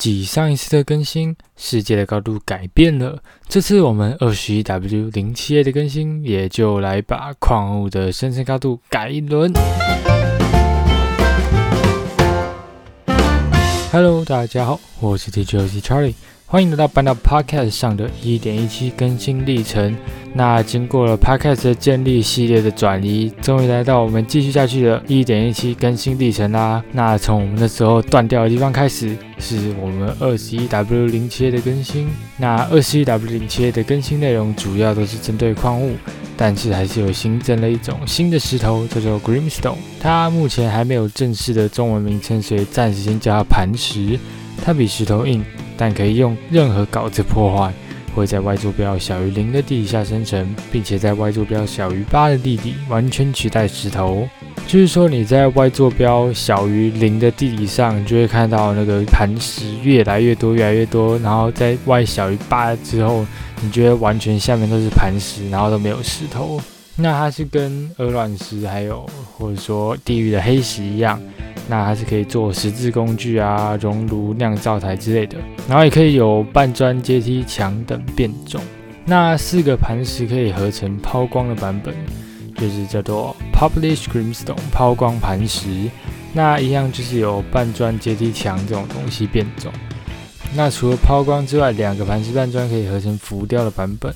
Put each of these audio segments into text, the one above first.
继上一次的更新，世界的高度改变了。这次我们二十一 W 零七 A 的更新，也就来把矿物的生成高度改一轮。Hello，大家好，我是 t j c Charlie，欢迎来到搬到 Podcast 上的一点一七更新历程。那经过了 Podcast 的建立系列的转移，终于来到我们继续下去的一点一七更新历程啦。那从我们那时候断掉的地方开始，是我们二十一 W 零七 A 的更新。那二十一 W 零七 A 的更新内容主要都是针对矿物，但是还是有新增了一种新的石头，叫做 Grimstone。它目前还没有正式的中文名称，所以暂时先叫它磐石。它比石头硬，但可以用任何稿子破坏。会在 y 坐标小于零的地底下生成，并且在 y 坐标小于八的地底完全取代石头。就是说，你在 y 坐标小于零的地底上，就会看到那个磐石越来越多，越来越多。然后在 y 小于八之后，你觉得完全下面都是磐石，然后都没有石头。那它是跟鹅卵石还有或者说地狱的黑石一样。那还是可以做十字工具啊、熔炉、酿造台之类的，然后也可以有半砖、阶梯墙等变种。那四个磐石可以合成抛光的版本，就是叫做 Publish Grimstone 抛光磐石。那一样就是有半砖、阶梯墙这种东西变种。那除了抛光之外，两个磐石半砖可以合成浮雕的版本，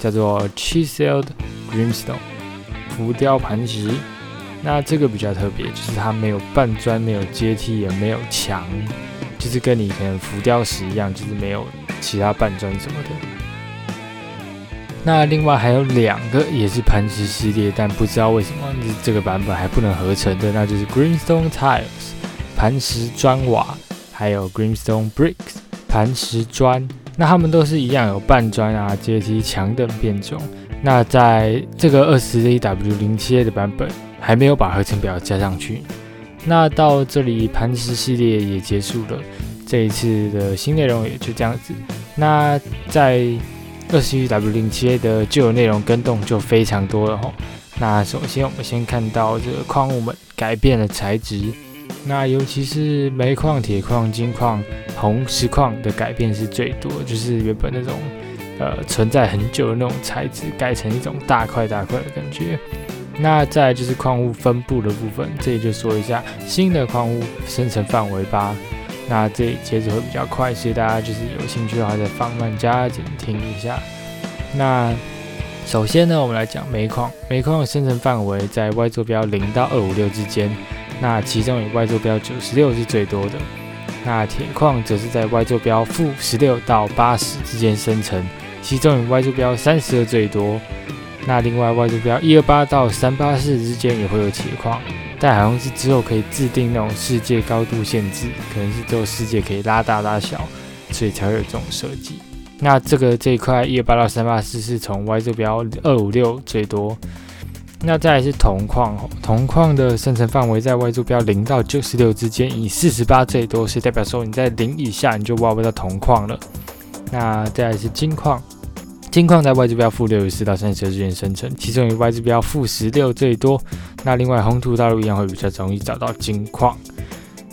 叫做 Chiseled Grimstone 浮雕磐石。那这个比较特别，就是它没有半砖，没有阶梯，也没有墙，就是跟你可能浮雕石一样，就是没有其他半砖什么的。那另外还有两个也是磐石系列，但不知道为什么这个版本还不能合成的，那就是 Greenstone Tiles 磐石砖瓦，还有 Greenstone Bricks 磐石砖。那它们都是一样有半砖啊、阶梯、墙等变种。那在这个二十 A W 零七 A 的版本。还没有把合成表加上去。那到这里，磐石系列也结束了。这一次的新内容也就这样子。那在二十一 W 零七 A 的旧有内容跟动就非常多了哈。那首先我们先看到这个矿物们改变了材质。那尤其是煤矿、铁矿、金矿、红石矿的改变是最多，就是原本那种呃存在很久的那种材质，改成一种大块大块的感觉。那再就是矿物分布的部分，这里就说一下新的矿物生成范围吧。那这里节奏会比较快，所以大家就是有兴趣的话再放慢加减听一下。那首先呢，我们来讲煤矿，煤矿的生成范围在 y 坐标零到二五六之间，那其中以 y 坐标九十六是最多的。那铁矿则是在 y 坐标负十六到八十之间生成，其中以 y 坐标三十二最多。那另外 Y 坐标一二八到三八四之间也会有铁矿，但好像是之后可以制定那种世界高度限制，可能是只有世界可以拉大拉小，所以才会有这种设计。那这个这一块一二八到三八四是从 Y 坐标二五六最多。那再来是铜矿，铜矿的生成范围在 Y 坐标零到九十六之间，以四十八最多，是代表说你在零以下你就挖不到铜矿了。那再来是金矿。金矿在 Y 坐标负六十四到三十二之间生成，其中以 Y 坐标负十六最多。那另外红土大陆一样会比较容易找到金矿。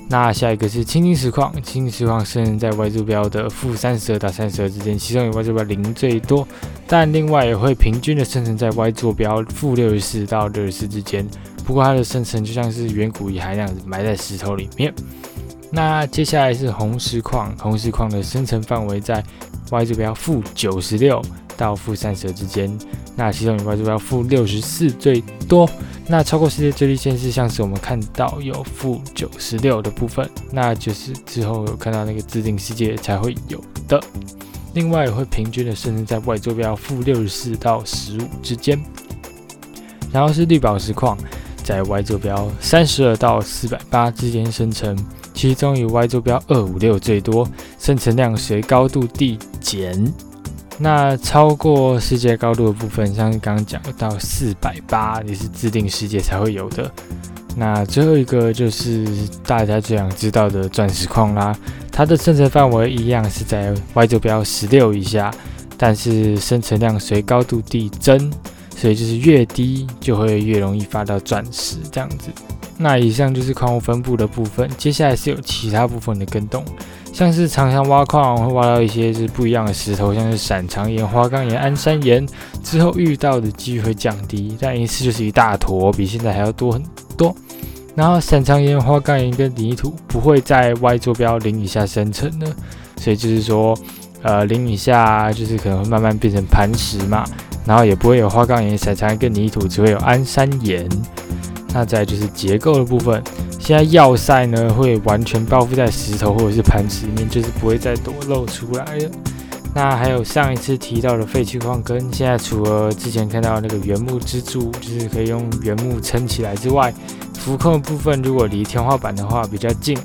那下一个是青金石矿，青金石矿生成在 Y 坐标的负三十二到三十二之间，其中以 Y 坐标零最多。但另外也会平均的生成在 Y 坐标负六十四到六十四之间。不过它的生成就像是远古遗骸那样子埋在石头里面。那接下来是红石矿，红石矿的生成范围在 Y 坐标负九十六。到负三十之间，那其中以 Y 坐标负六十四最多，那超过世界最低限是像是我们看到有负九十六的部分，那就是之后有看到那个自定世界才会有的。另外也会平均的生成在 Y 坐标负六十四到十五之间，然后是绿宝石矿，在 Y 坐标三十二到四百八之间生成，其中以 Y 坐标二五六最多，生成量随高度递减。那超过世界高度的部分，像刚刚讲到四百八，也是自定世界才会有的。那最后一个就是大家最想知道的钻石矿啦，它的生成范围一样是在 Y 坐标十六以下，但是生成量随高度递增，所以就是越低就会越容易发到钻石这样子。那以上就是矿物分布的部分，接下来是有其他部分的跟动。像是常常挖矿会挖到一些是不一样的石头，像是闪长岩、花岗岩、安山岩，之后遇到的机会降低，但一次就是一大坨，比现在还要多很多。然后闪长岩、花岗岩跟泥土不会在 Y 坐标零以下生成的，所以就是说，呃，零以下就是可能会慢慢变成磐石嘛，然后也不会有花岗岩、闪长岩跟泥土，只会有安山岩。那再就是结构的部分，现在要塞呢会完全包覆在石头或者是磐石里面，就是不会再多露出来了。那还有上一次提到的废弃矿坑，现在除了之前看到那个原木支柱，就是可以用原木撑起来之外，浮空的部分如果离天花板的话比较近，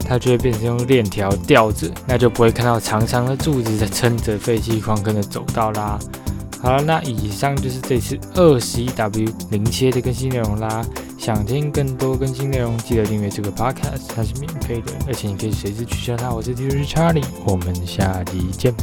它就会变成用链条吊着，那就不会看到长长的柱子在撑着废弃矿坑的走道啦。好了，那以上就是这次二十一 W 零切的更新内容啦。想听更多更新内容，记得订阅这个 podcast，它是免费的，而且你可以随时取消它。我是 DJ Charlie，我们下集见。